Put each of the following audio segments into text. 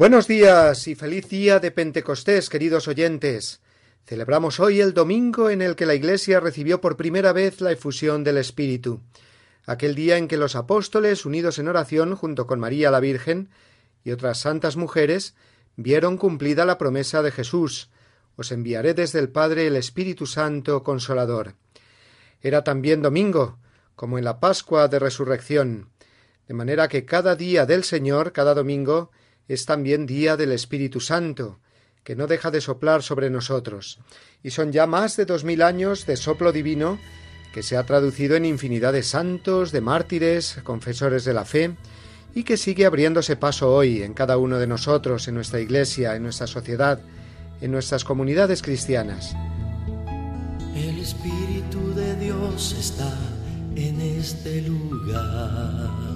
Buenos días y feliz día de Pentecostés, queridos oyentes. Celebramos hoy el domingo en el que la Iglesia recibió por primera vez la efusión del Espíritu, aquel día en que los apóstoles, unidos en oración junto con María la Virgen y otras santas mujeres, vieron cumplida la promesa de Jesús Os enviaré desde el Padre el Espíritu Santo Consolador. Era también domingo, como en la Pascua de Resurrección, de manera que cada día del Señor, cada domingo, es también día del Espíritu Santo, que no deja de soplar sobre nosotros, y son ya más de dos mil años de soplo divino que se ha traducido en infinidad de santos, de mártires, confesores de la fe, y que sigue abriéndose paso hoy en cada uno de nosotros, en nuestra Iglesia, en nuestra sociedad, en nuestras comunidades cristianas. El Espíritu de Dios está en este lugar.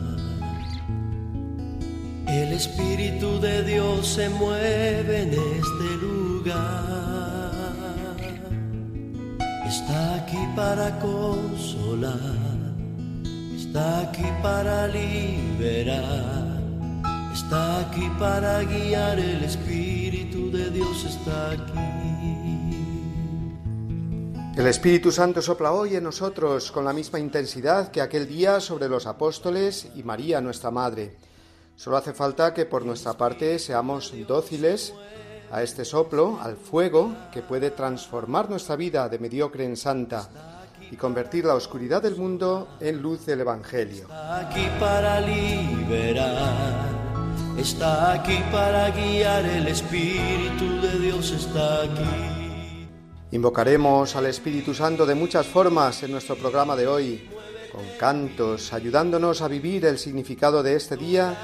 El Espíritu de Dios se mueve en este lugar. Está aquí para consolar, está aquí para liberar, está aquí para guiar. El Espíritu de Dios está aquí. El Espíritu Santo sopla hoy en nosotros con la misma intensidad que aquel día sobre los apóstoles y María nuestra Madre. Solo hace falta que por nuestra parte seamos dóciles a este soplo, al fuego que puede transformar nuestra vida de mediocre en santa y convertir la oscuridad del mundo en luz del Evangelio. Está aquí para liberar, está aquí para guiar, el Espíritu de Dios está aquí. Invocaremos al Espíritu Santo de muchas formas en nuestro programa de hoy, con cantos, ayudándonos a vivir el significado de este día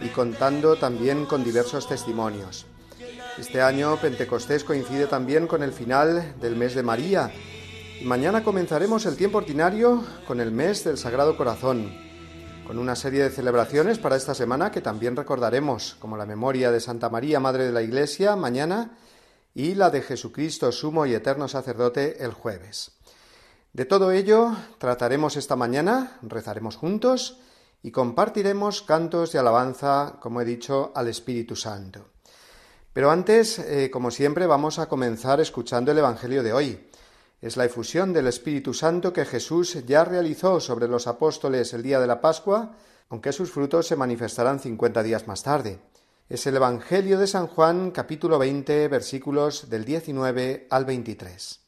y contando también con diversos testimonios. Este año Pentecostés coincide también con el final del mes de María y mañana comenzaremos el tiempo ordinario con el mes del Sagrado Corazón, con una serie de celebraciones para esta semana que también recordaremos, como la memoria de Santa María, Madre de la Iglesia, mañana y la de Jesucristo, Sumo y Eterno Sacerdote, el jueves. De todo ello trataremos esta mañana, rezaremos juntos y compartiremos cantos de alabanza, como he dicho, al Espíritu Santo. Pero antes, eh, como siempre, vamos a comenzar escuchando el Evangelio de hoy. Es la efusión del Espíritu Santo que Jesús ya realizó sobre los apóstoles el día de la Pascua, aunque sus frutos se manifestarán cincuenta días más tarde. Es el Evangelio de San Juan, capítulo 20, versículos del 19 al 23.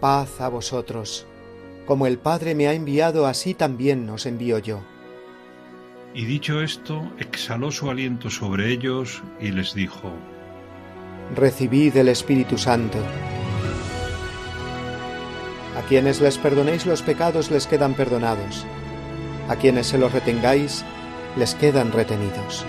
Paz a vosotros. Como el Padre me ha enviado, así también os envío yo. Y dicho esto, exhaló su aliento sobre ellos y les dijo, Recibid el Espíritu Santo. A quienes les perdonéis los pecados les quedan perdonados. A quienes se los retengáis les quedan retenidos.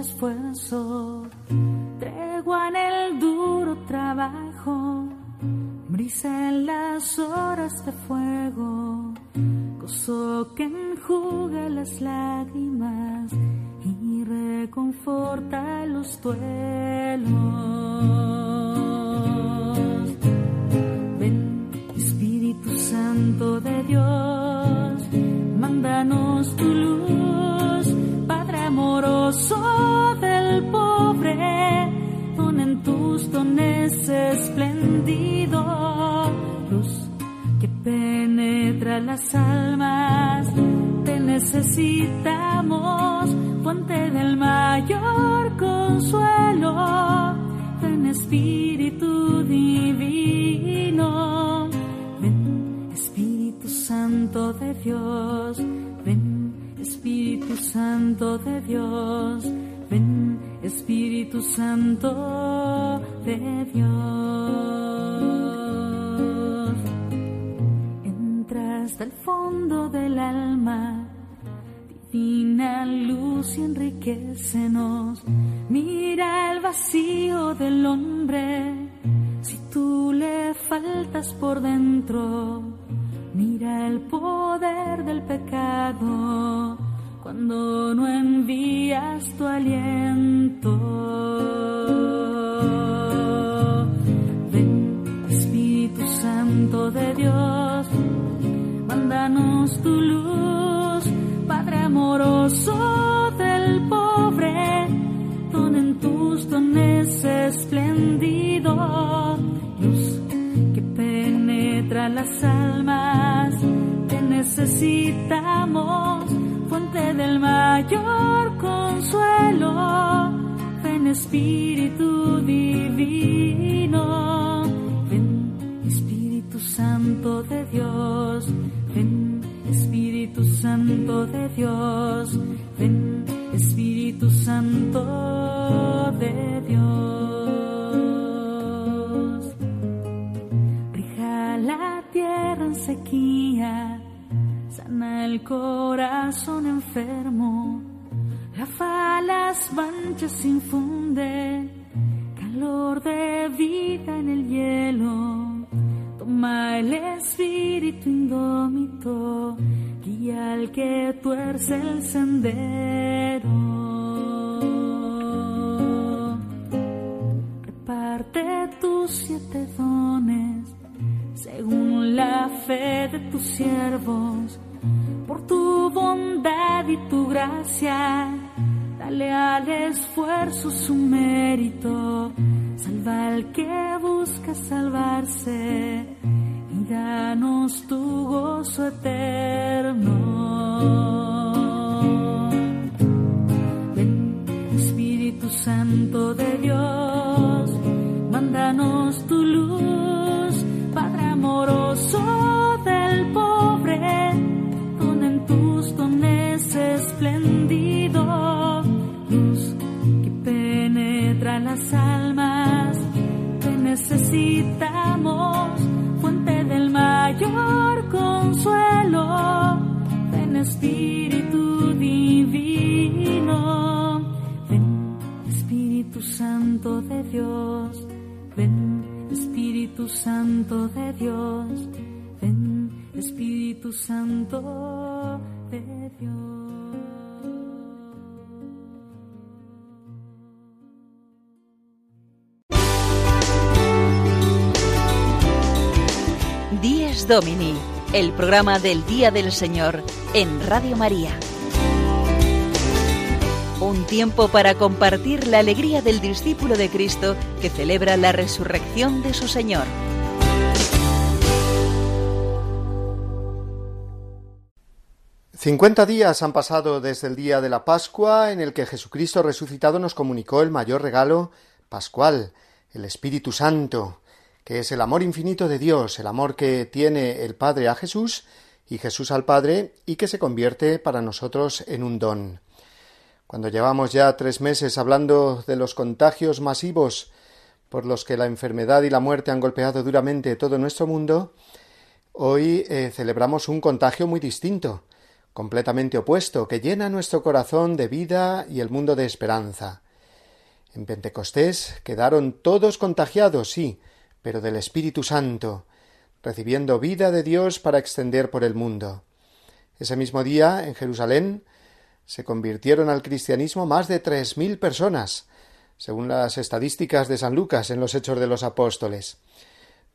Esfuerzo, tregua en el duro trabajo, brisa en las horas de fuego, gozo que enjuga las lágrimas y reconforta los duelos. Dones esplendido, luz que penetra las almas, te necesitamos, fuente del mayor consuelo, ven Espíritu divino, ven Espíritu Santo de Dios, ven Espíritu Santo de Dios, ven Espíritu Santo de Dios. Entra hasta fondo del alma, divina luz y enriquecenos. Mira el vacío del hombre, si tú le faltas por dentro. Mira el poder del pecado cuando no envías tu aliento. Ven, Espíritu Santo de Dios, mándanos tu luz, Padre amoroso del pobre, don en tus dones esplendido, luz que penetra las almas, te necesitamos, fuente del mayor consuelo, ven Espíritu divino, ven Espíritu Santo de Dios, ven Espíritu Santo de Dios, ven Espíritu Santo de Dios. Rija la tierra en sequía, sana el corazón enfermo, lava las manchas infunde calor de vida en el hielo. Toma el espíritu indómito, guía al que tuerce el sendero. Reparte tus siete dones según la fe de tus siervos, por tu bondad y tu gracia. Dale al esfuerzo su mérito, salva al que busca salvarse y danos tu gozo eterno. Ven, Espíritu Santo de Dios, mándanos tu luz, Padre amoroso del pobre, dones esplendido, luz que penetra las almas, te necesitamos, fuente del mayor consuelo, ven Espíritu divino, ven Espíritu Santo de Dios, ven Espíritu Santo de Dios, ven Espíritu Santo de Dios. Díez Domini, el programa del Día del Señor en Radio María. Un tiempo para compartir la alegría del discípulo de Cristo que celebra la resurrección de su Señor. Cincuenta días han pasado desde el día de la Pascua en el que Jesucristo resucitado nos comunicó el mayor regalo pascual, el Espíritu Santo, que es el amor infinito de Dios, el amor que tiene el Padre a Jesús y Jesús al Padre y que se convierte para nosotros en un don. Cuando llevamos ya tres meses hablando de los contagios masivos por los que la enfermedad y la muerte han golpeado duramente todo nuestro mundo, Hoy eh, celebramos un contagio muy distinto, completamente opuesto, que llena nuestro corazón de vida y el mundo de esperanza. En Pentecostés quedaron todos contagiados, sí, pero del Espíritu Santo, recibiendo vida de Dios para extender por el mundo. Ese mismo día, en Jerusalén, se convirtieron al cristianismo más de tres mil personas, según las estadísticas de San Lucas en los Hechos de los Apóstoles.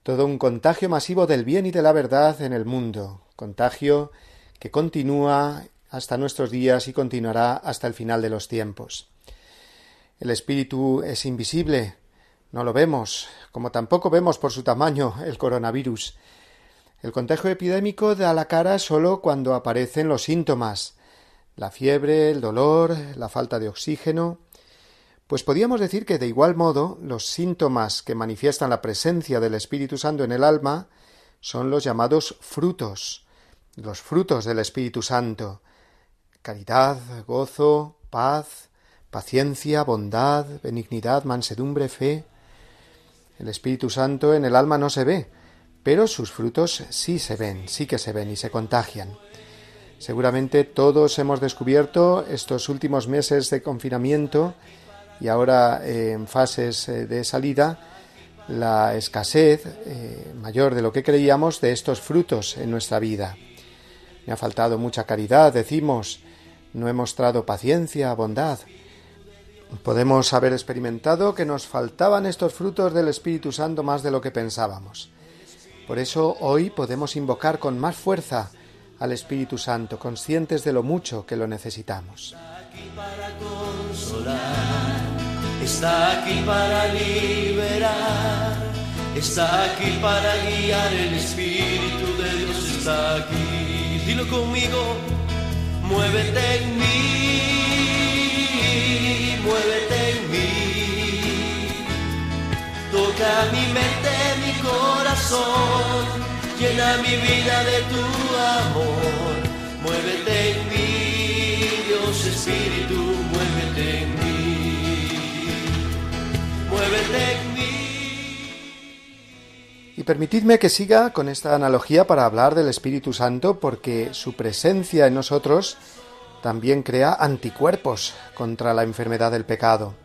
Todo un contagio masivo del bien y de la verdad en el mundo, contagio que continúa hasta nuestros días y continuará hasta el final de los tiempos. El espíritu es invisible, no lo vemos, como tampoco vemos por su tamaño el coronavirus. El contagio epidémico da la cara solo cuando aparecen los síntomas, la fiebre, el dolor, la falta de oxígeno. Pues podíamos decir que de igual modo los síntomas que manifiestan la presencia del Espíritu Santo en el alma son los llamados frutos, los frutos del Espíritu Santo caridad, gozo, paz, paciencia, bondad, benignidad, mansedumbre, fe. El Espíritu Santo en el alma no se ve, pero sus frutos sí se ven, sí que se ven y se contagian. Seguramente todos hemos descubierto estos últimos meses de confinamiento y ahora eh, en fases eh, de salida la escasez eh, mayor de lo que creíamos de estos frutos en nuestra vida. Me ha faltado mucha caridad, decimos, no he mostrado paciencia, bondad. Podemos haber experimentado que nos faltaban estos frutos del Espíritu Santo más de lo que pensábamos. Por eso hoy podemos invocar con más fuerza al Espíritu Santo, conscientes de lo mucho que lo necesitamos. Está aquí para consolar, está aquí para liberar, está aquí para guiar, el Espíritu de Dios está aquí. Dilo conmigo, muévete en mí, muévete en mí. Toca mi mente, mi corazón, llena mi vida de tu amor. Muévete en mí, Dios Espíritu, muévete en mí. Muévete en mí. Y permitidme que siga con esta analogía para hablar del Espíritu Santo, porque su presencia en nosotros también crea anticuerpos contra la enfermedad del pecado.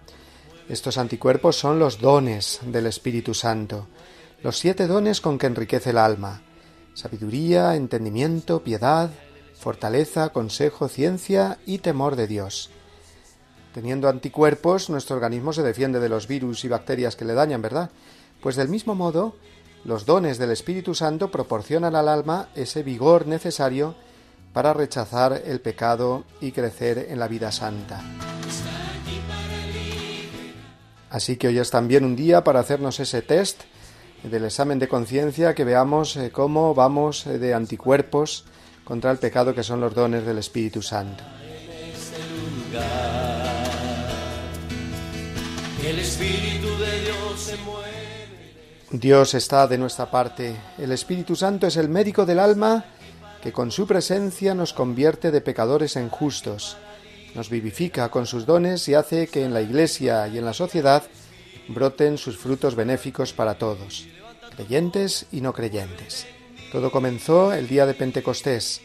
Estos anticuerpos son los dones del Espíritu Santo, los siete dones con que enriquece el alma sabiduría, entendimiento, piedad, fortaleza, consejo, ciencia y temor de Dios. Teniendo anticuerpos, nuestro organismo se defiende de los virus y bacterias que le dañan, ¿verdad? Pues del mismo modo, los dones del Espíritu Santo proporcionan al alma ese vigor necesario para rechazar el pecado y crecer en la vida santa. Así que hoy es también un día para hacernos ese test del examen de conciencia, que veamos eh, cómo vamos eh, de anticuerpos contra el pecado que son los dones del Espíritu Santo. Dios está de nuestra parte. El Espíritu Santo es el médico del alma que con su presencia nos convierte de pecadores en justos, nos vivifica con sus dones y hace que en la Iglesia y en la sociedad broten sus frutos benéficos para todos, creyentes y no creyentes. Todo comenzó el día de Pentecostés.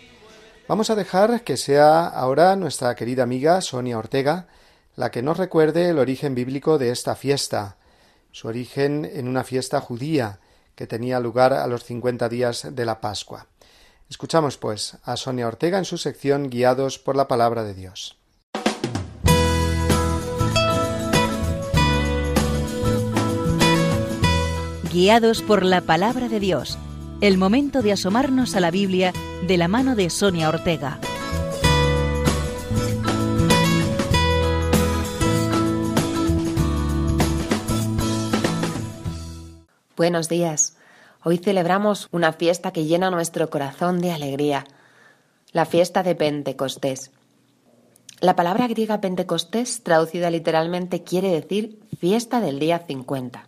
Vamos a dejar que sea ahora nuestra querida amiga Sonia Ortega la que nos recuerde el origen bíblico de esta fiesta, su origen en una fiesta judía que tenía lugar a los cincuenta días de la Pascua. Escuchamos, pues, a Sonia Ortega en su sección Guiados por la Palabra de Dios. Guiados por la Palabra de Dios. El momento de asomarnos a la Biblia de la mano de Sonia Ortega. Buenos días. Hoy celebramos una fiesta que llena nuestro corazón de alegría, la fiesta de Pentecostés. La palabra griega Pentecostés, traducida literalmente, quiere decir fiesta del día 50.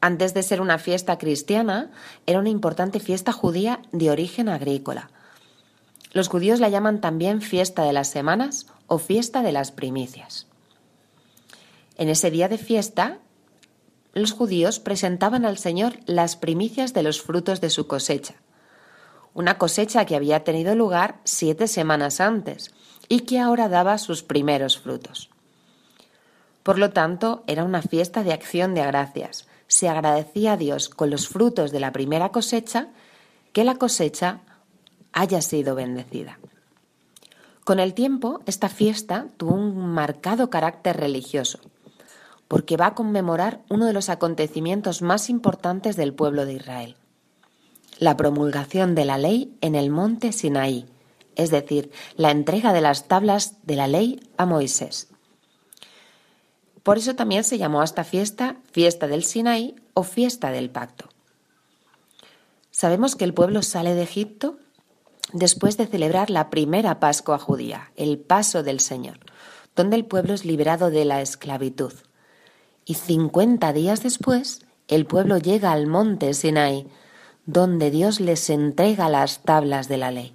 Antes de ser una fiesta cristiana, era una importante fiesta judía de origen agrícola. Los judíos la llaman también fiesta de las semanas o fiesta de las primicias. En ese día de fiesta, los judíos presentaban al Señor las primicias de los frutos de su cosecha, una cosecha que había tenido lugar siete semanas antes y que ahora daba sus primeros frutos. Por lo tanto, era una fiesta de acción de gracias. Se agradecía a Dios con los frutos de la primera cosecha que la cosecha haya sido bendecida. Con el tiempo, esta fiesta tuvo un marcado carácter religioso, porque va a conmemorar uno de los acontecimientos más importantes del pueblo de Israel, la promulgación de la ley en el monte Sinaí, es decir, la entrega de las tablas de la ley a Moisés. Por eso también se llamó a esta fiesta fiesta del Sinaí o fiesta del pacto. Sabemos que el pueblo sale de Egipto después de celebrar la primera Pascua judía, el paso del Señor, donde el pueblo es liberado de la esclavitud. Y cincuenta días después, el pueblo llega al monte Sinai, donde Dios les entrega las tablas de la ley.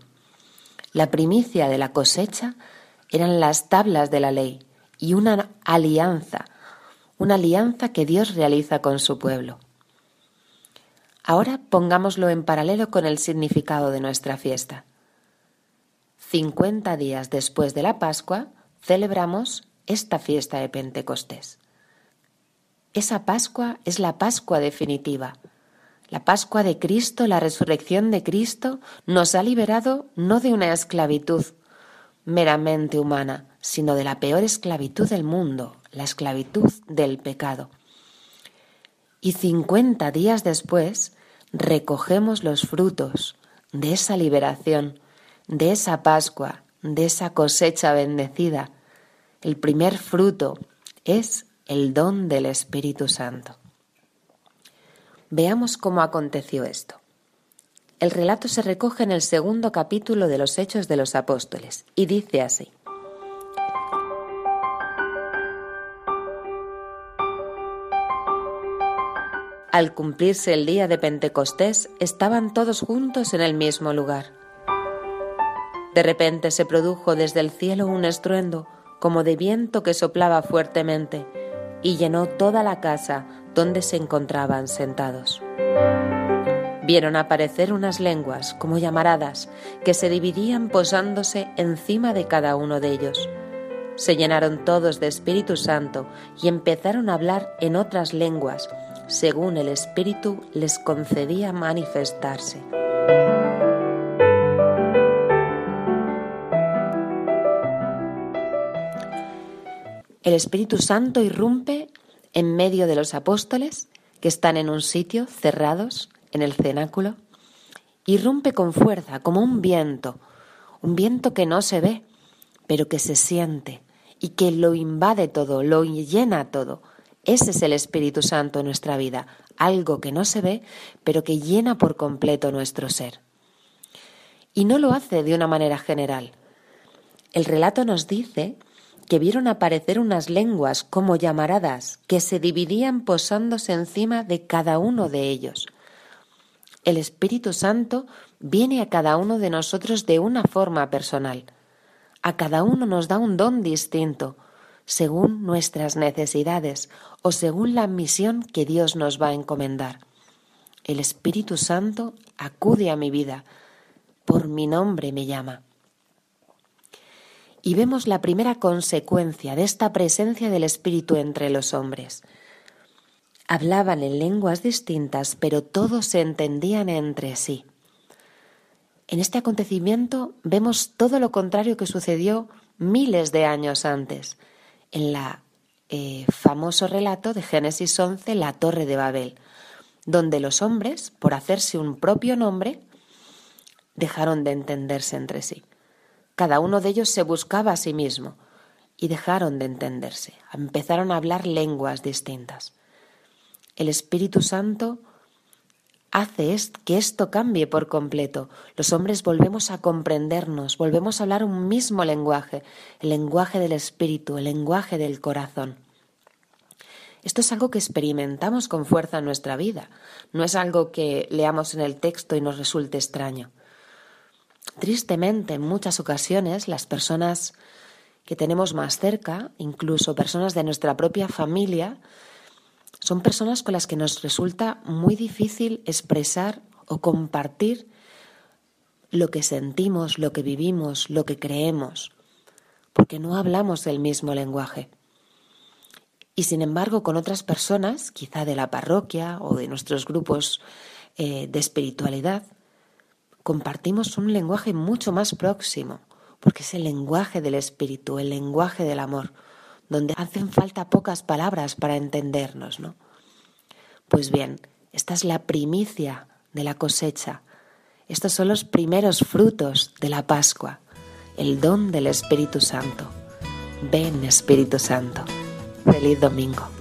La primicia de la cosecha eran las tablas de la ley y una alianza, una alianza que Dios realiza con su pueblo. Ahora pongámoslo en paralelo con el significado de nuestra fiesta. Cincuenta días después de la Pascua celebramos esta fiesta de Pentecostés. Esa Pascua es la Pascua definitiva. La Pascua de Cristo, la resurrección de Cristo, nos ha liberado no de una esclavitud meramente humana, sino de la peor esclavitud del mundo, la esclavitud del pecado. Y cincuenta días después recogemos los frutos de esa liberación, de esa Pascua, de esa cosecha bendecida. El primer fruto es el don del Espíritu Santo. Veamos cómo aconteció esto. El relato se recoge en el segundo capítulo de los Hechos de los Apóstoles y dice así. Al cumplirse el día de Pentecostés, estaban todos juntos en el mismo lugar. De repente se produjo desde el cielo un estruendo, como de viento que soplaba fuertemente, y llenó toda la casa donde se encontraban sentados. Vieron aparecer unas lenguas como llamaradas que se dividían posándose encima de cada uno de ellos. Se llenaron todos de Espíritu Santo y empezaron a hablar en otras lenguas, según el Espíritu les concedía manifestarse. El Espíritu Santo irrumpe en medio de los apóstoles que están en un sitio cerrados en el cenáculo. Irrumpe con fuerza como un viento, un viento que no se ve, pero que se siente y que lo invade todo, lo llena todo. Ese es el Espíritu Santo en nuestra vida, algo que no se ve, pero que llena por completo nuestro ser. Y no lo hace de una manera general. El relato nos dice que vieron aparecer unas lenguas como llamaradas que se dividían posándose encima de cada uno de ellos. El Espíritu Santo viene a cada uno de nosotros de una forma personal. A cada uno nos da un don distinto, según nuestras necesidades o según la misión que Dios nos va a encomendar. El Espíritu Santo acude a mi vida, por mi nombre me llama y vemos la primera consecuencia de esta presencia del Espíritu entre los hombres. Hablaban en lenguas distintas, pero todos se entendían entre sí. En este acontecimiento vemos todo lo contrario que sucedió miles de años antes, en la eh, famoso relato de Génesis 11, la Torre de Babel, donde los hombres, por hacerse un propio nombre, dejaron de entenderse entre sí. Cada uno de ellos se buscaba a sí mismo y dejaron de entenderse, empezaron a hablar lenguas distintas. El Espíritu Santo hace que esto cambie por completo. Los hombres volvemos a comprendernos, volvemos a hablar un mismo lenguaje, el lenguaje del Espíritu, el lenguaje del corazón. Esto es algo que experimentamos con fuerza en nuestra vida, no es algo que leamos en el texto y nos resulte extraño. Tristemente, en muchas ocasiones, las personas que tenemos más cerca, incluso personas de nuestra propia familia, Son personas con las que nos resulta muy difícil expresar o compartir lo que sentimos, lo que vivimos, lo que creemos, porque no hablamos el mismo lenguaje. Y sin embargo, con otras personas, quizá de la parroquia o de nuestros grupos eh, de espiritualidad, compartimos un lenguaje mucho más próximo, porque es el lenguaje del espíritu, el lenguaje del amor, donde hacen falta pocas palabras para entendernos, ¿no? Pues bien, esta es la primicia de la cosecha. Estos son los primeros frutos de la Pascua, el don del Espíritu Santo. Ven, Espíritu Santo. Feliz domingo.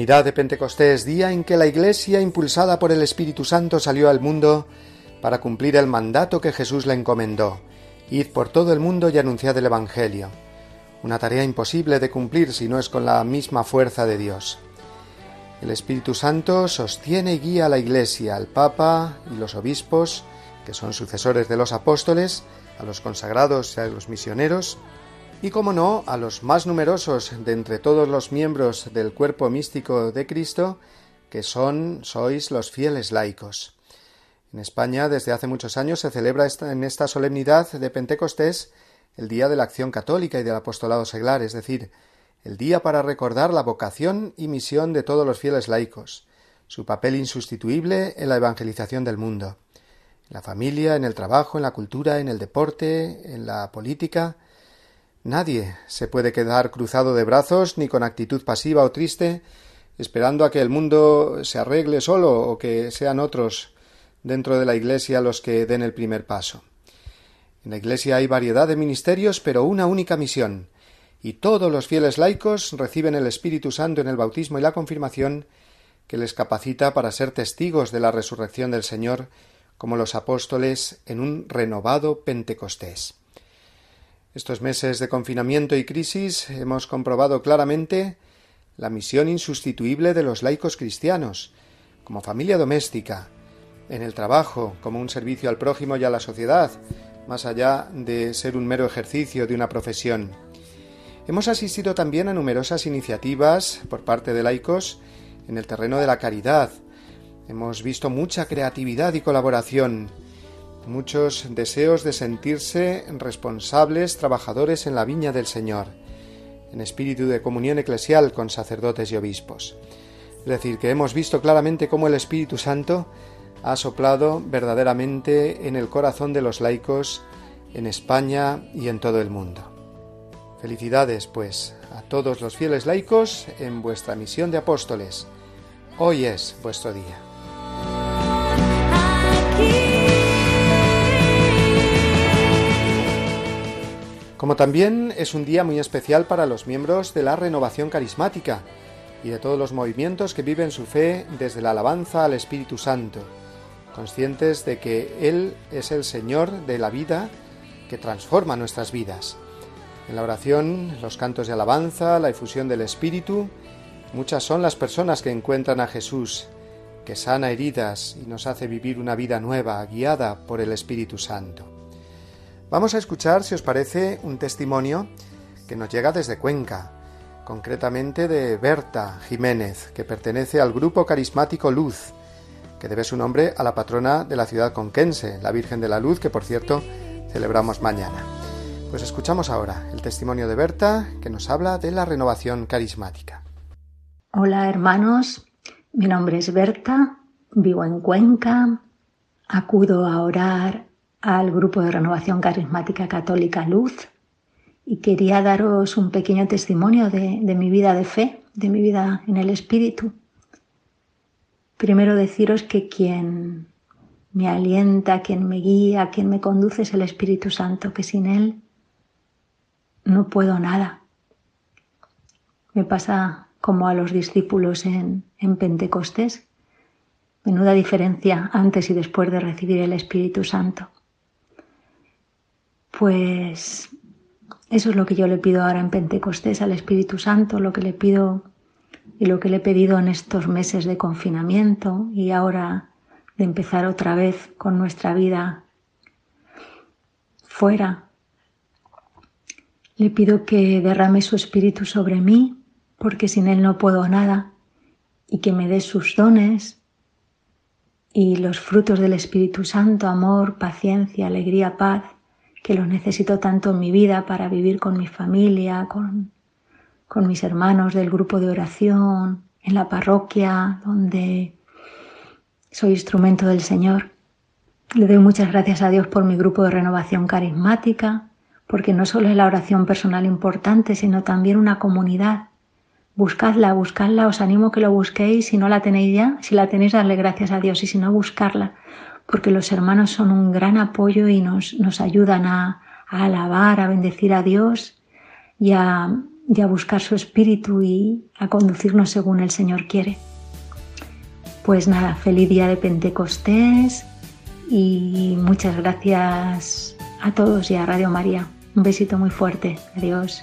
Solemnidad de Pentecostés, día en que la Iglesia, impulsada por el Espíritu Santo, salió al mundo para cumplir el mandato que Jesús le encomendó. Id por todo el mundo y anunciad el Evangelio. Una tarea imposible de cumplir si no es con la misma fuerza de Dios. El Espíritu Santo sostiene y guía a la Iglesia, al Papa y los obispos, que son sucesores de los apóstoles, a los consagrados y a los misioneros, y como no, a los más numerosos de entre todos los miembros del cuerpo místico de Cristo, que son, sois los fieles laicos. En España, desde hace muchos años, se celebra en esta solemnidad de Pentecostés el Día de la Acción Católica y del Apostolado Seglar, es decir, el día para recordar la vocación y misión de todos los fieles laicos, su papel insustituible en la evangelización del mundo, en la familia, en el trabajo, en la cultura, en el deporte, en la política, Nadie se puede quedar cruzado de brazos ni con actitud pasiva o triste, esperando a que el mundo se arregle solo o que sean otros dentro de la Iglesia los que den el primer paso. En la Iglesia hay variedad de ministerios, pero una única misión, y todos los fieles laicos reciben el Espíritu Santo en el bautismo y la confirmación que les capacita para ser testigos de la resurrección del Señor, como los apóstoles en un renovado Pentecostés. Estos meses de confinamiento y crisis hemos comprobado claramente la misión insustituible de los laicos cristianos, como familia doméstica, en el trabajo, como un servicio al prójimo y a la sociedad, más allá de ser un mero ejercicio de una profesión. Hemos asistido también a numerosas iniciativas por parte de laicos en el terreno de la caridad. Hemos visto mucha creatividad y colaboración, muchos deseos de sentirse responsables trabajadores en la viña del Señor, en espíritu de comunión eclesial con sacerdotes y obispos. Es decir, que hemos visto claramente cómo el Espíritu Santo ha soplado verdaderamente en el corazón de los laicos en España y en todo el mundo. Felicidades, pues, a todos los fieles laicos en vuestra misión de apóstoles. Hoy es vuestro día. Como también es un día muy especial para los miembros de la renovación carismática y de todos los movimientos que viven su fe desde la alabanza al Espíritu Santo, conscientes de que Él es el Señor de la vida que transforma nuestras vidas. En la oración, los cantos de alabanza, la efusión del Espíritu, muchas son las personas que encuentran a Jesús, que sana heridas y nos hace vivir una vida nueva, guiada por el Espíritu Santo. Vamos a escuchar, si os parece, un testimonio que nos llega desde Cuenca, concretamente de Berta Jiménez, que pertenece al grupo carismático Luz, que debe su nombre a la patrona de la ciudad conquense, la Virgen de la Luz, que por cierto celebramos mañana. Pues escuchamos ahora el testimonio de Berta, que nos habla de la renovación carismática. Hola hermanos, mi nombre es Berta, vivo en Cuenca, acudo a orar al grupo de renovación carismática católica Luz y quería daros un pequeño testimonio de, de, mi vida de fe, de mi vida en el Espíritu. Primero deciros que quien me alienta, quien me guía, quien me conduce es el Espíritu Santo, que sin Él no puedo nada. Me pasa como a los discípulos en, en Pentecostés. Menuda diferencia antes y después de recibir el Espíritu Santo. Pues eso es lo que yo le pido ahora en Pentecostés al Espíritu Santo, lo que le pido y lo que le he pedido en estos meses de confinamiento y ahora de empezar otra vez con nuestra vida fuera. Le pido que derrame su espíritu sobre mí, porque sin él no puedo nada, y que me dé sus dones y los frutos del Espíritu Santo, amor, paciencia, alegría, paz, que los necesito tanto en mi vida para vivir con mi familia, con, con mis hermanos del grupo de oración, en la parroquia, donde soy instrumento del Señor. Le doy muchas gracias a Dios por mi grupo de renovación carismática, porque no solo es la oración personal importante, sino también una comunidad. Buscadla, buscadla, os animo que lo busquéis, si no la tenéis ya, si la tenéis, darle gracias a Dios y si no, buscarla, porque los hermanos son un gran apoyo y nos, nos ayudan a, alabar, a bendecir a Dios y a buscar su espíritu y a conducirnos según el Señor quiere. Pues nada, feliz día de Pentecostés y muchas gracias a todos y a Radio María. Un besito muy fuerte. Adiós.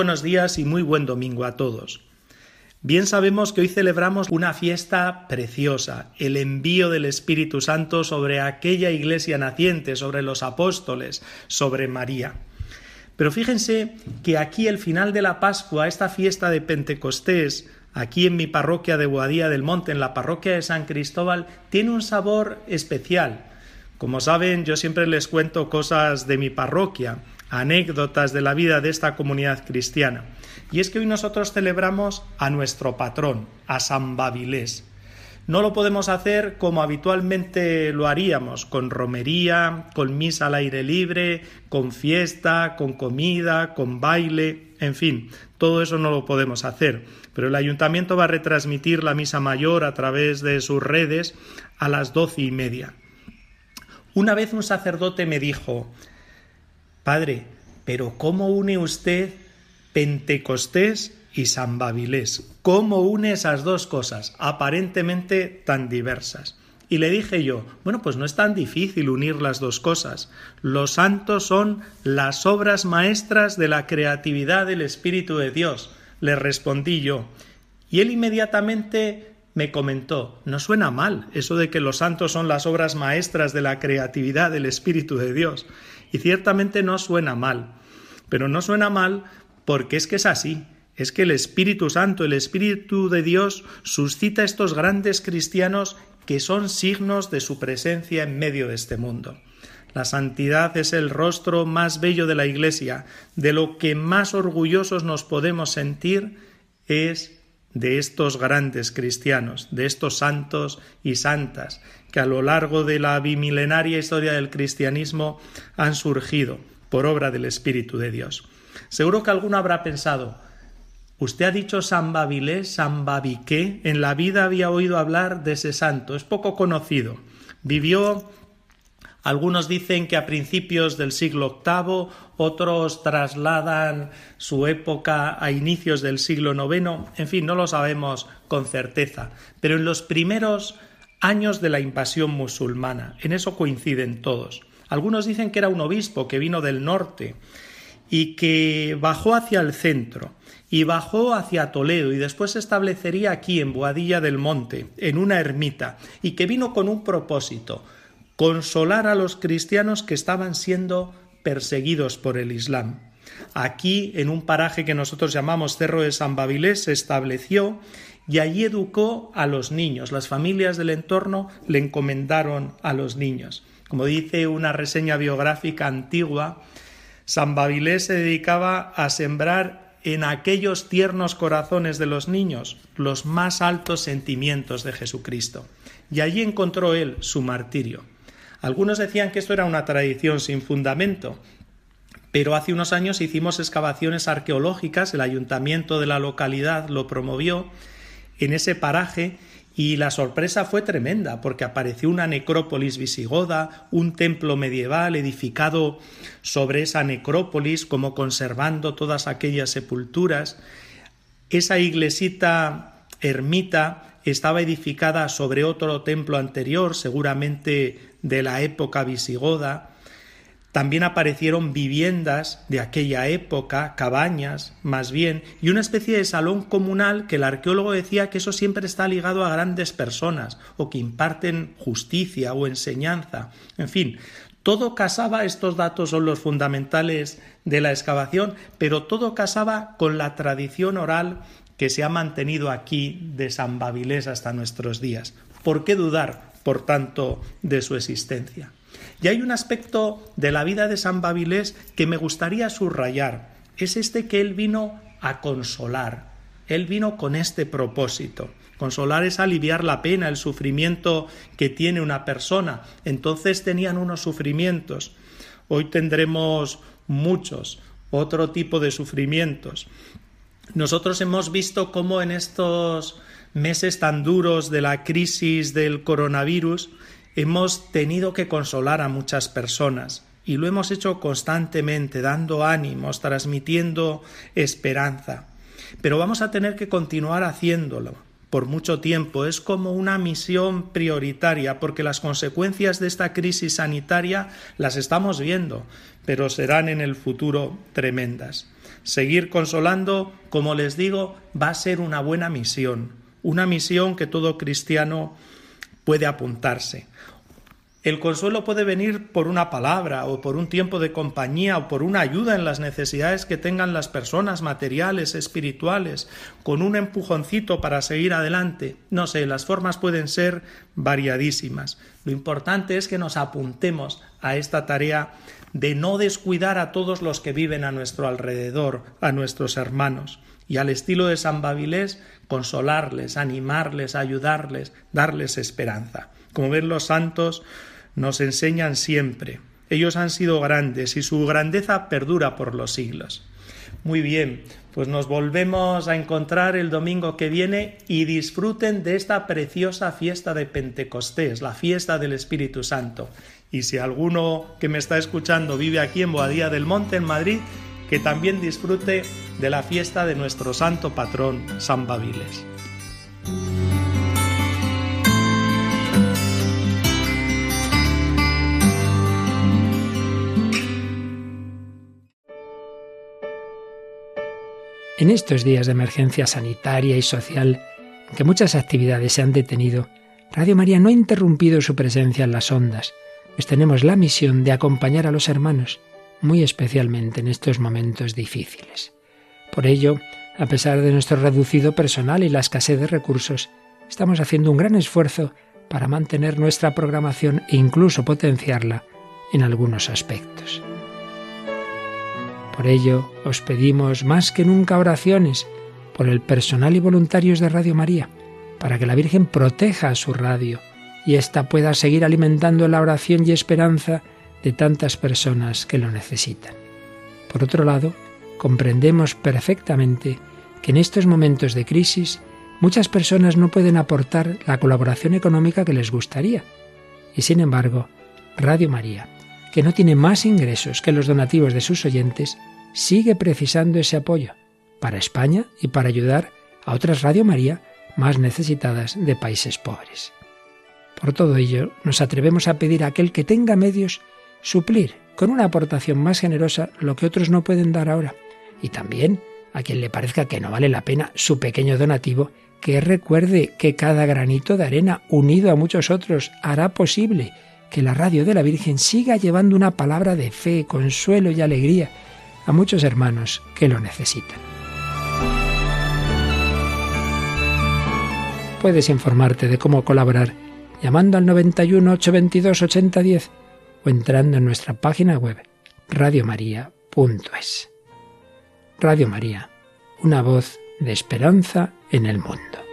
Buenos días y muy buen domingo a todos. Bien sabemos que hoy celebramos una fiesta preciosa, el envío del Espíritu Santo sobre aquella iglesia naciente, sobre los apóstoles, sobre María. Pero fíjense que aquí el final de la Pascua, esta fiesta de Pentecostés, aquí en mi parroquia de Boadía del Monte, en la parroquia de San Cristóbal, tiene un sabor especial. Como saben, yo siempre les cuento cosas de mi parroquia anécdotas de la vida de esta comunidad cristiana. Y es que hoy nosotros celebramos a nuestro patrón, a San Babilés. No lo podemos hacer como habitualmente lo haríamos, con romería, con misa al aire libre, con fiesta, con comida, con baile, en fin, todo eso no lo podemos hacer. Pero el ayuntamiento va a retransmitir la misa mayor a través de sus redes a las doce y media. Una vez un sacerdote me dijo, Padre, pero ¿cómo une usted Pentecostés y San Babilés? ¿Cómo une esas dos cosas aparentemente tan diversas? Y le dije yo, bueno, pues no es tan difícil unir las dos cosas. Los santos son las obras maestras de la creatividad del Espíritu de Dios. Le respondí yo. Y él inmediatamente me comentó, no suena mal eso de que los santos son las obras maestras de la creatividad del Espíritu de Dios. Y ciertamente no suena mal. Pero no suena mal porque es que es así es que el Espíritu Santo, el Espíritu de Dios, suscita estos grandes cristianos que son signos de su presencia en medio de este mundo. La santidad es el rostro más bello de la Iglesia, de lo que más orgullosos nos podemos sentir es de estos grandes cristianos, de estos santos y santas, que a lo largo de la bimilenaria historia del cristianismo han surgido por obra del Espíritu de Dios. Seguro que alguno habrá pensado, Usted ha dicho San Babilés, San Babiqué. En la vida había oído hablar de ese santo. Es poco conocido. Vivió, algunos dicen que a principios del siglo VIII, otros trasladan su época a inicios del siglo IX. En fin, no lo sabemos con certeza. Pero en los primeros años de la invasión musulmana, en eso coinciden todos. Algunos dicen que era un obispo que vino del norte y que bajó hacia el centro y bajó hacia Toledo y después se establecería aquí en Boadilla del Monte, en una ermita, y que vino con un propósito, consolar a los cristianos que estaban siendo perseguidos por el Islam. Aquí, en un paraje que nosotros llamamos Cerro de San Babilés, se estableció y allí educó a los niños. Las familias del entorno le encomendaron a los niños. Como dice una reseña biográfica antigua, San Babilés se dedicaba a sembrar en aquellos tiernos corazones de los niños los más altos sentimientos de Jesucristo. Y allí encontró él su martirio. Algunos decían que esto era una tradición sin fundamento, pero hace unos años hicimos excavaciones arqueológicas, el ayuntamiento de la localidad lo promovió en ese paraje y la sorpresa fue tremenda, porque apareció una necrópolis visigoda, un templo medieval edificado sobre esa necrópolis, como conservando todas aquellas sepulturas. Esa iglesita ermita estaba edificada sobre otro templo anterior, seguramente de la época visigoda, también aparecieron viviendas de aquella época, cabañas, más bien, y una especie de salón comunal que el arqueólogo decía que eso siempre está ligado a grandes personas, o que imparten justicia o enseñanza. En fin, todo casaba, estos datos son los fundamentales de la excavación, pero todo casaba con la tradición oral que se ha mantenido aquí de San Babilés hasta nuestros días. ¿Por qué dudar, por tanto, de su existencia? Y hay un aspecto de la vida de San Babilés que me gustaría subrayar. Es este que él vino a consolar. Él vino con este propósito. Consolar es aliviar la pena, el sufrimiento que tiene una persona. Entonces tenían unos sufrimientos. Hoy tendremos muchos, otro tipo de sufrimientos. Nosotros hemos visto cómo en estos meses tan duros de la crisis del coronavirus hemos tenido que consolar a muchas personas y lo hemos hecho constantemente, dando ánimos, transmitiendo esperanza. Pero vamos a tener que continuar haciéndolo por mucho tiempo. Es como una misión prioritaria porque las consecuencias de esta crisis sanitaria las estamos viendo, pero serán en el futuro tremendas. Seguir consolando, como les digo, va a ser una buena misión, una misión que todo cristiano puede apuntarse. El consuelo puede venir por una palabra o por un tiempo de compañía o por una ayuda en las necesidades que tengan las personas materiales, espirituales, con un empujoncito para seguir adelante. No sé, las formas pueden ser variadísimas. Lo importante es que nos apuntemos a esta tarea de no descuidar a todos los que viven a nuestro alrededor, a nuestros hermanos. Y al estilo de San Babilés consolarles, animarles, ayudarles, darles esperanza. Como ven los santos nos enseñan siempre. Ellos han sido grandes y su grandeza perdura por los siglos. Muy bien, pues nos volvemos a encontrar el domingo que viene y disfruten de esta preciosa fiesta de Pentecostés, la fiesta del Espíritu Santo. Y si alguno que me está escuchando vive aquí en Boadía del Monte, en Madrid, que también disfrute de la fiesta de nuestro santo patrón, San Babiles. En estos días de emergencia sanitaria y social, en que muchas actividades se han detenido, Radio María no ha interrumpido su presencia en las ondas, pues tenemos la misión de acompañar a los hermanos, muy especialmente en estos momentos difíciles. Por ello, a pesar de nuestro reducido personal y la escasez de recursos, estamos haciendo un gran esfuerzo para mantener nuestra programación e incluso potenciarla en algunos aspectos. Por ello, os pedimos más que nunca oraciones por el personal y voluntarios de Radio María, para que la Virgen proteja a su radio y ésta pueda seguir alimentando la oración y esperanza de tantas personas que lo necesitan. Por otro lado, comprendemos perfectamente que en estos momentos de crisis muchas personas no pueden aportar la colaboración económica que les gustaría. Y sin embargo, Radio María, que no tiene más ingresos que los donativos de sus oyentes, sigue precisando ese apoyo para España y para ayudar a otras Radio María más necesitadas de países pobres. Por todo ello, nos atrevemos a pedir a aquel que tenga medios suplir con una aportación más generosa lo que otros no pueden dar ahora, y también a quien le parezca que no vale la pena su pequeño donativo, que recuerde que cada granito de arena unido a muchos otros hará posible que la radio de la Virgen siga llevando una palabra de fe, consuelo y alegría a muchos hermanos que lo necesitan. Puedes informarte de cómo colaborar llamando al 91 822 8010 o entrando en nuestra página web radiomaria.es. Radio María, una voz de esperanza en el mundo.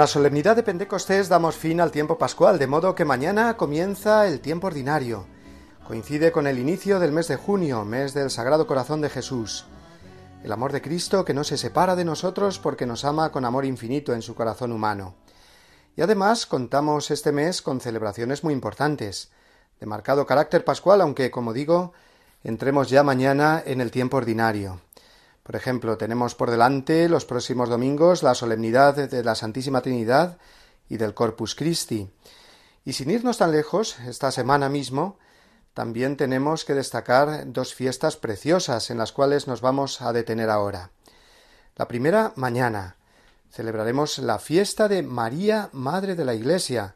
La solemnidad de Pentecostés damos fin al tiempo pascual, de modo que mañana comienza el tiempo ordinario. Coincide con el inicio del mes de junio, mes del Sagrado Corazón de Jesús. El amor de Cristo que no se separa de nosotros porque nos ama con amor infinito en su corazón humano. Y además contamos este mes con celebraciones muy importantes, de marcado carácter pascual, aunque, como digo, entremos ya mañana en el tiempo ordinario. Por ejemplo, tenemos por delante los próximos domingos la solemnidad de la Santísima Trinidad y del Corpus Christi. Y sin irnos tan lejos, esta semana mismo, también tenemos que destacar dos fiestas preciosas en las cuales nos vamos a detener ahora. La primera, mañana. Celebraremos la fiesta de María, Madre de la Iglesia,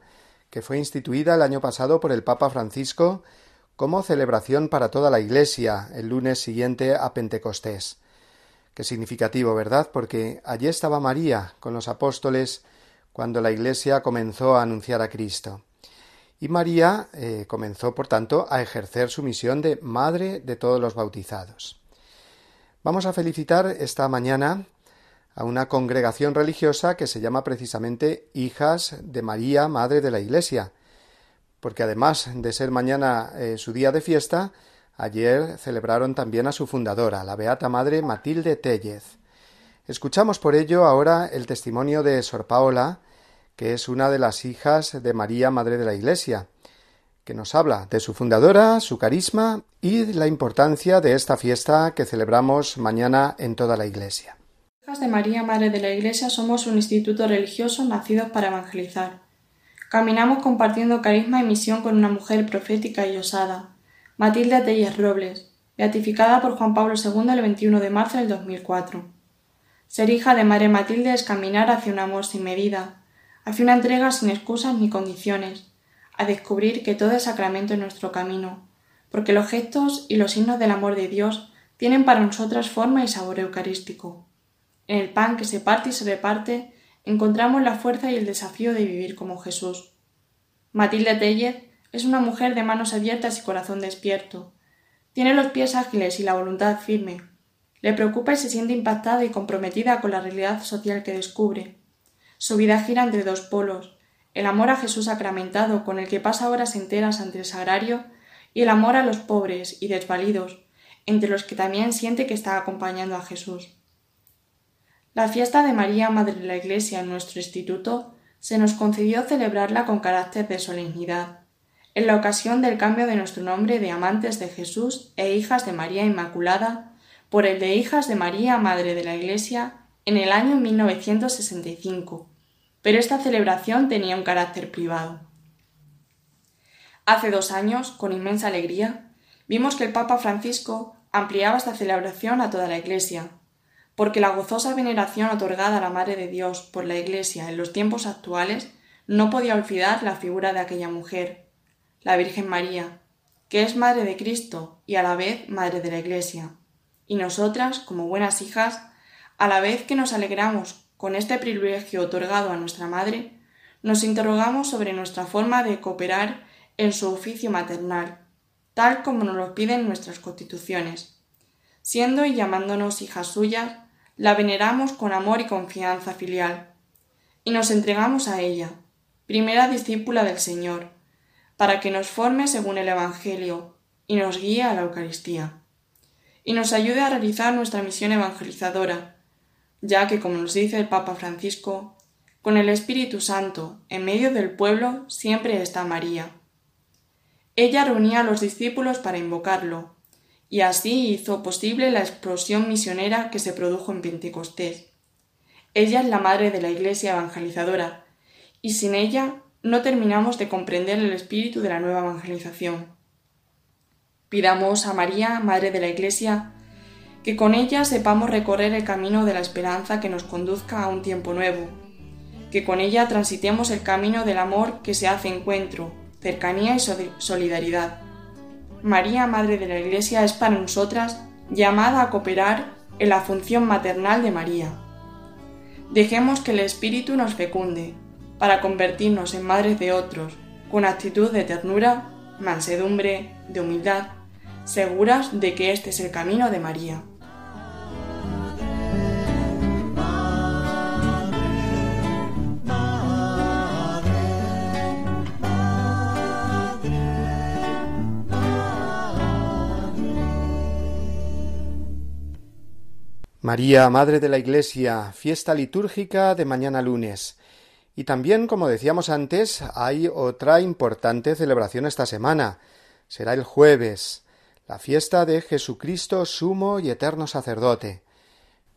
que fue instituida el año pasado por el Papa Francisco como celebración para toda la Iglesia el lunes siguiente a Pentecostés. Qué significativo, ¿verdad? Porque allí estaba María con los apóstoles cuando la Iglesia comenzó a anunciar a Cristo. Y María eh, comenzó, por tanto, a ejercer su misión de madre de todos los bautizados. Vamos a felicitar esta mañana a una congregación religiosa que se llama precisamente Hijas de María, Madre de la Iglesia, porque además de ser mañana eh, su día de fiesta, Ayer celebraron también a su fundadora, la Beata Madre Matilde Tellez. Escuchamos por ello ahora el testimonio de Sor Paola, que es una de las hijas de María, Madre de la Iglesia, que nos habla de su fundadora, su carisma y la importancia de esta fiesta que celebramos mañana en toda la Iglesia. Hijas de María, Madre de la Iglesia, somos un instituto religioso nacidos para evangelizar. Caminamos compartiendo carisma y misión con una mujer profética y osada, Matilde Telles Robles, beatificada por Juan Pablo II el 21 de marzo del 2004. Ser hija de Madre Matilde es caminar hacia un amor sin medida, hacia una entrega sin excusas ni condiciones, a descubrir que todo es sacramento en nuestro camino, porque los gestos y los signos del amor de Dios tienen para nosotras forma y sabor eucarístico. En el pan que se parte y se reparte encontramos la fuerza y el desafío de vivir como Jesús. Matilde Tellez es una mujer de manos abiertas y corazón despierto. Tiene los pies ágiles y la voluntad firme. Le preocupa y se siente impactada y comprometida con la realidad social que descubre. Su vida gira entre dos polos, el amor a Jesús sacramentado, con el que pasa horas enteras ante el sagrario, y el amor a los pobres y desvalidos, entre los que también siente que está acompañando a Jesús. La fiesta de María, Madre de la Iglesia en nuestro instituto se nos concedió celebrarla con carácter de solemnidad, en la ocasión del cambio de nuestro nombre de amantes de Jesús e hijas de María Inmaculada por el de hijas de María, Madre de la Iglesia, en el año 1965, pero esta celebración tenía un carácter privado. Hace dos años, con inmensa alegría, vimos que el Papa Francisco ampliaba esta celebración a toda la Iglesia, porque la gozosa veneración otorgada a la Madre de Dios por la Iglesia en los tiempos actuales no podía olvidar la figura de aquella mujer, la Virgen María, que es Madre de Cristo y a la vez Madre de la Iglesia. Y nosotras, como buenas hijas, a la vez que nos alegramos con este privilegio otorgado a nuestra Madre, nos interrogamos sobre nuestra forma de cooperar en su oficio maternal, tal como nos lo piden nuestras constituciones. Siendo y llamándonos hijas suyas, la veneramos con amor y confianza filial, y nos entregamos a ella, primera discípula del Señor, para que nos forme según el Evangelio y nos guíe a la Eucaristía, y nos ayude a realizar nuestra misión evangelizadora, ya que, como nos dice el Papa Francisco, con el Espíritu Santo en medio del pueblo siempre está María. Ella reunía a los discípulos para invocarlo, y así hizo posible la explosión misionera que se produjo en Pentecostés. Ella es la madre de la Iglesia evangelizadora, y sin ella no terminamos de comprender el espíritu de la nueva evangelización. Pidamos a María, Madre de la Iglesia, que con ella sepamos recorrer el camino de la esperanza que nos conduzca a un tiempo nuevo, que con ella transitemos el camino del amor que se hace encuentro, cercanía y solidaridad María, Madre de la Iglesia, es para nosotras llamada a cooperar en la función maternal de María. Dejemos que el Espíritu nos fecunde, para convertirnos en madres de otros, con actitud de ternura, mansedumbre, de humildad, seguras de que este es el camino de María. María, Madre de la Iglesia, fiesta litúrgica de mañana lunes. Y también, como decíamos antes, hay otra importante celebración esta semana. Será el jueves, la fiesta de Jesucristo, sumo y eterno sacerdote.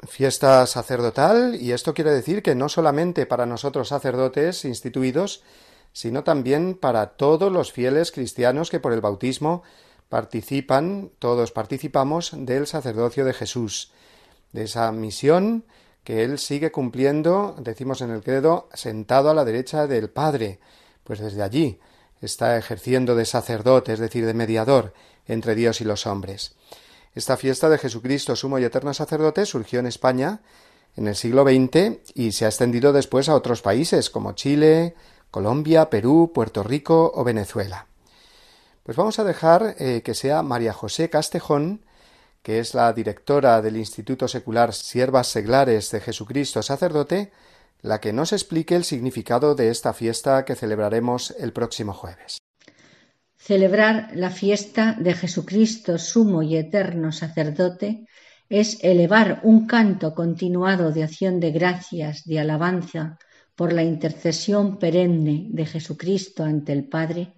Fiesta sacerdotal, y esto quiere decir que no solamente para nosotros sacerdotes instituidos, sino también para todos los fieles cristianos que por el bautismo participan, todos participamos del sacerdocio de Jesús de esa misión que él sigue cumpliendo, decimos en el credo, sentado a la derecha del Padre, pues desde allí está ejerciendo de sacerdote, es decir, de mediador entre Dios y los hombres. Esta fiesta de Jesucristo, sumo y eterno sacerdote, surgió en España en el siglo XX y se ha extendido después a otros países como Chile, Colombia, Perú, Puerto Rico o Venezuela. Pues vamos a dejar eh, que sea María José Castejón que es la directora del Instituto Secular Siervas Seglares de Jesucristo Sacerdote, la que nos explique el significado de esta fiesta que celebraremos el próximo jueves. Celebrar la fiesta de Jesucristo Sumo y Eterno Sacerdote es elevar un canto continuado de acción de gracias, de alabanza, por la intercesión perenne de Jesucristo ante el Padre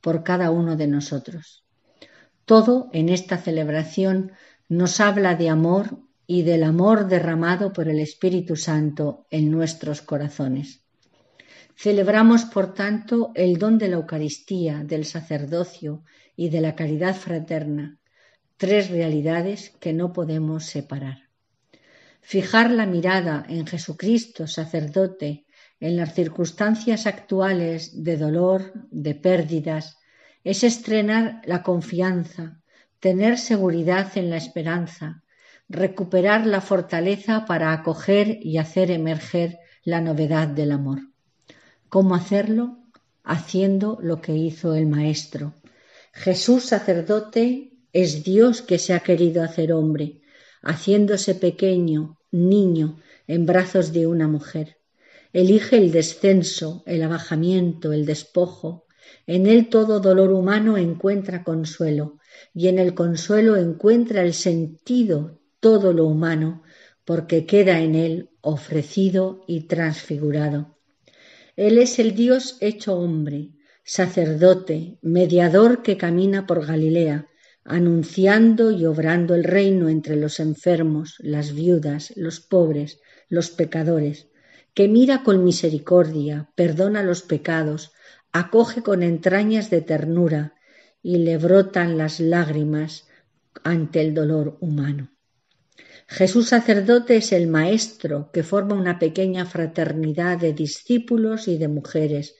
por cada uno de nosotros. Todo en esta celebración nos habla de amor, y del amor derramado por el Espíritu Santo en nuestros corazones. Celebramos, por tanto, el don de la Eucaristía, del sacerdocio y de la caridad fraterna, tres realidades que no podemos separar. Fijar la mirada en Jesucristo, sacerdote, en las circunstancias actuales de dolor, de pérdidas, es estrenar la confianza, tener seguridad en la esperanza, recuperar la fortaleza para acoger y hacer emerger la novedad del amor. ¿Cómo hacerlo? Haciendo lo que hizo el Maestro. Jesús sacerdote es Dios que se ha querido hacer hombre, haciéndose pequeño, niño, en brazos de una mujer. Elige el descenso, el abajamiento, el despojo. En él todo dolor humano encuentra consuelo, y en el consuelo encuentra el sentido todo lo humano, porque queda en él ofrecido y transfigurado. Él es el Dios hecho hombre, sacerdote, mediador que camina por Galilea, anunciando y obrando el reino entre los enfermos, las viudas, los pobres, los pecadores, que mira con misericordia, perdona los pecados, acoge con entrañas de ternura y le brotan las lágrimas ante el dolor humano. Jesús sacerdote es el Maestro que forma una pequeña fraternidad de discípulos y de mujeres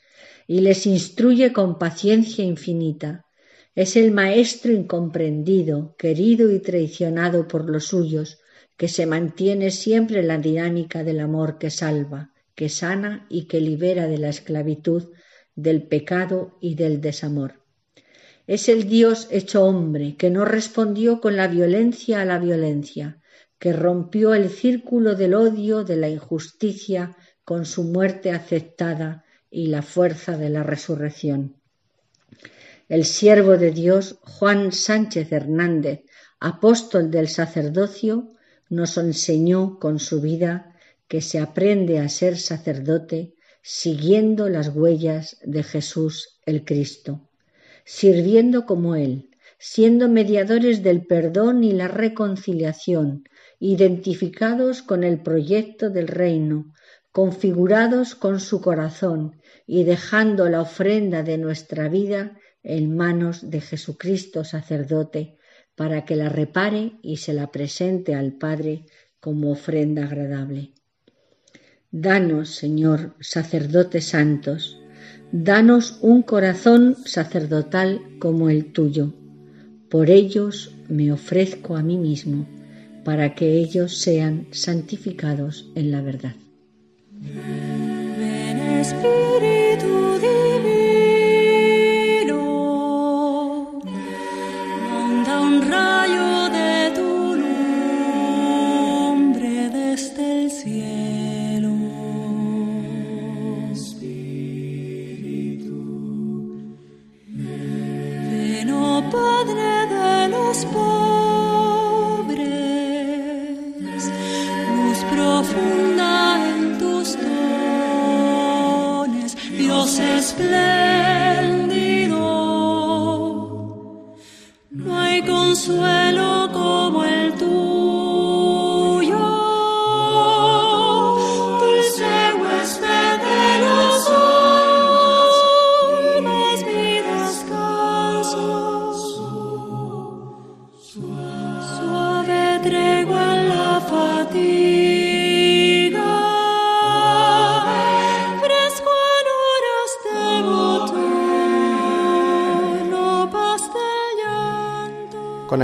y les instruye con paciencia infinita. Es el Maestro incomprendido, querido y traicionado por los suyos, que se mantiene siempre en la dinámica del amor que salva, que sana y que libera de la esclavitud, del pecado y del desamor. Es el Dios hecho hombre, que no respondió con la violencia a la violencia, que rompió el círculo del odio, de la injusticia, con su muerte aceptada y la fuerza de la resurrección. El siervo de Dios, Juan Sánchez Hernández, apóstol del sacerdocio, nos enseñó con su vida que se aprende a ser sacerdote siguiendo las huellas de Jesús el Cristo, sirviendo como Él, siendo mediadores del perdón y la reconciliación, identificados con el proyecto del reino, configurados con su corazón y dejando la ofrenda de nuestra vida en manos de Jesucristo sacerdote, para que la repare y se la presente al Padre como ofrenda agradable. Danos, Señor, sacerdotes santos, danos un corazón sacerdotal como el tuyo. Por ellos me ofrezco a mí mismo para que ellos sean santificados en la verdad.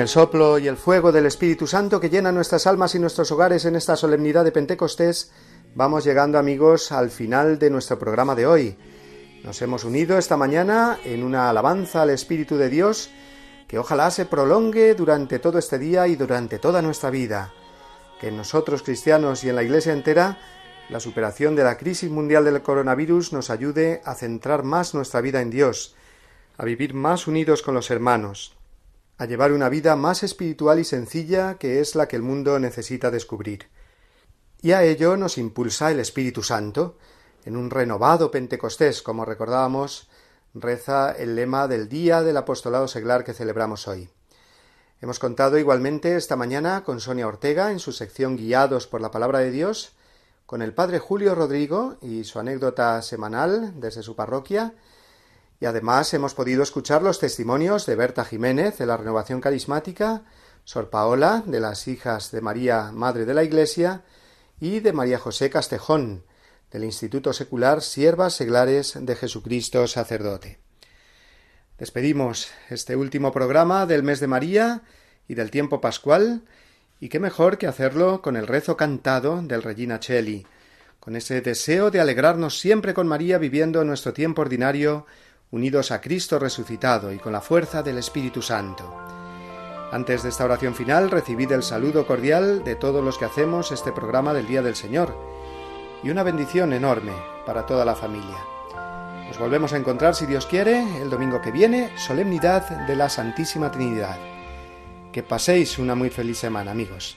El soplo y el fuego del Espíritu Santo que llena nuestras almas y nuestros hogares en esta solemnidad de Pentecostés, vamos llegando amigos al final de nuestro programa de hoy. Nos hemos unido esta mañana en una alabanza al Espíritu de Dios que ojalá se prolongue durante todo este día y durante toda nuestra vida. Que en nosotros cristianos y en la Iglesia entera la superación de la crisis mundial del coronavirus nos ayude a centrar más nuestra vida en Dios, a vivir más unidos con los hermanos, a llevar una vida más espiritual y sencilla que es la que el mundo necesita descubrir. Y a ello nos impulsa el Espíritu Santo, en un renovado Pentecostés, como recordábamos, reza el lema del día del apostolado seglar que celebramos hoy. Hemos contado igualmente esta mañana con Sonia Ortega en su sección Guiados por la Palabra de Dios, con el Padre Julio Rodrigo y su anécdota semanal desde su parroquia, y además hemos podido escuchar los testimonios de Berta Jiménez de la Renovación Carismática, Sor Paola de las Hijas de María, Madre de la Iglesia, y de María José Castejón, del Instituto Secular Siervas Seglares de Jesucristo Sacerdote. Despedimos este último programa del mes de María y del tiempo pascual, y qué mejor que hacerlo con el rezo cantado del Regina Cheli, con ese deseo de alegrarnos siempre con María viviendo nuestro tiempo ordinario unidos a Cristo resucitado y con la fuerza del Espíritu Santo. Antes de esta oración final, recibid el saludo cordial de todos los que hacemos este programa del Día del Señor y una bendición enorme para toda la familia. Nos volvemos a encontrar, si Dios quiere, el domingo que viene, solemnidad de la Santísima Trinidad. Que paséis una muy feliz semana, amigos.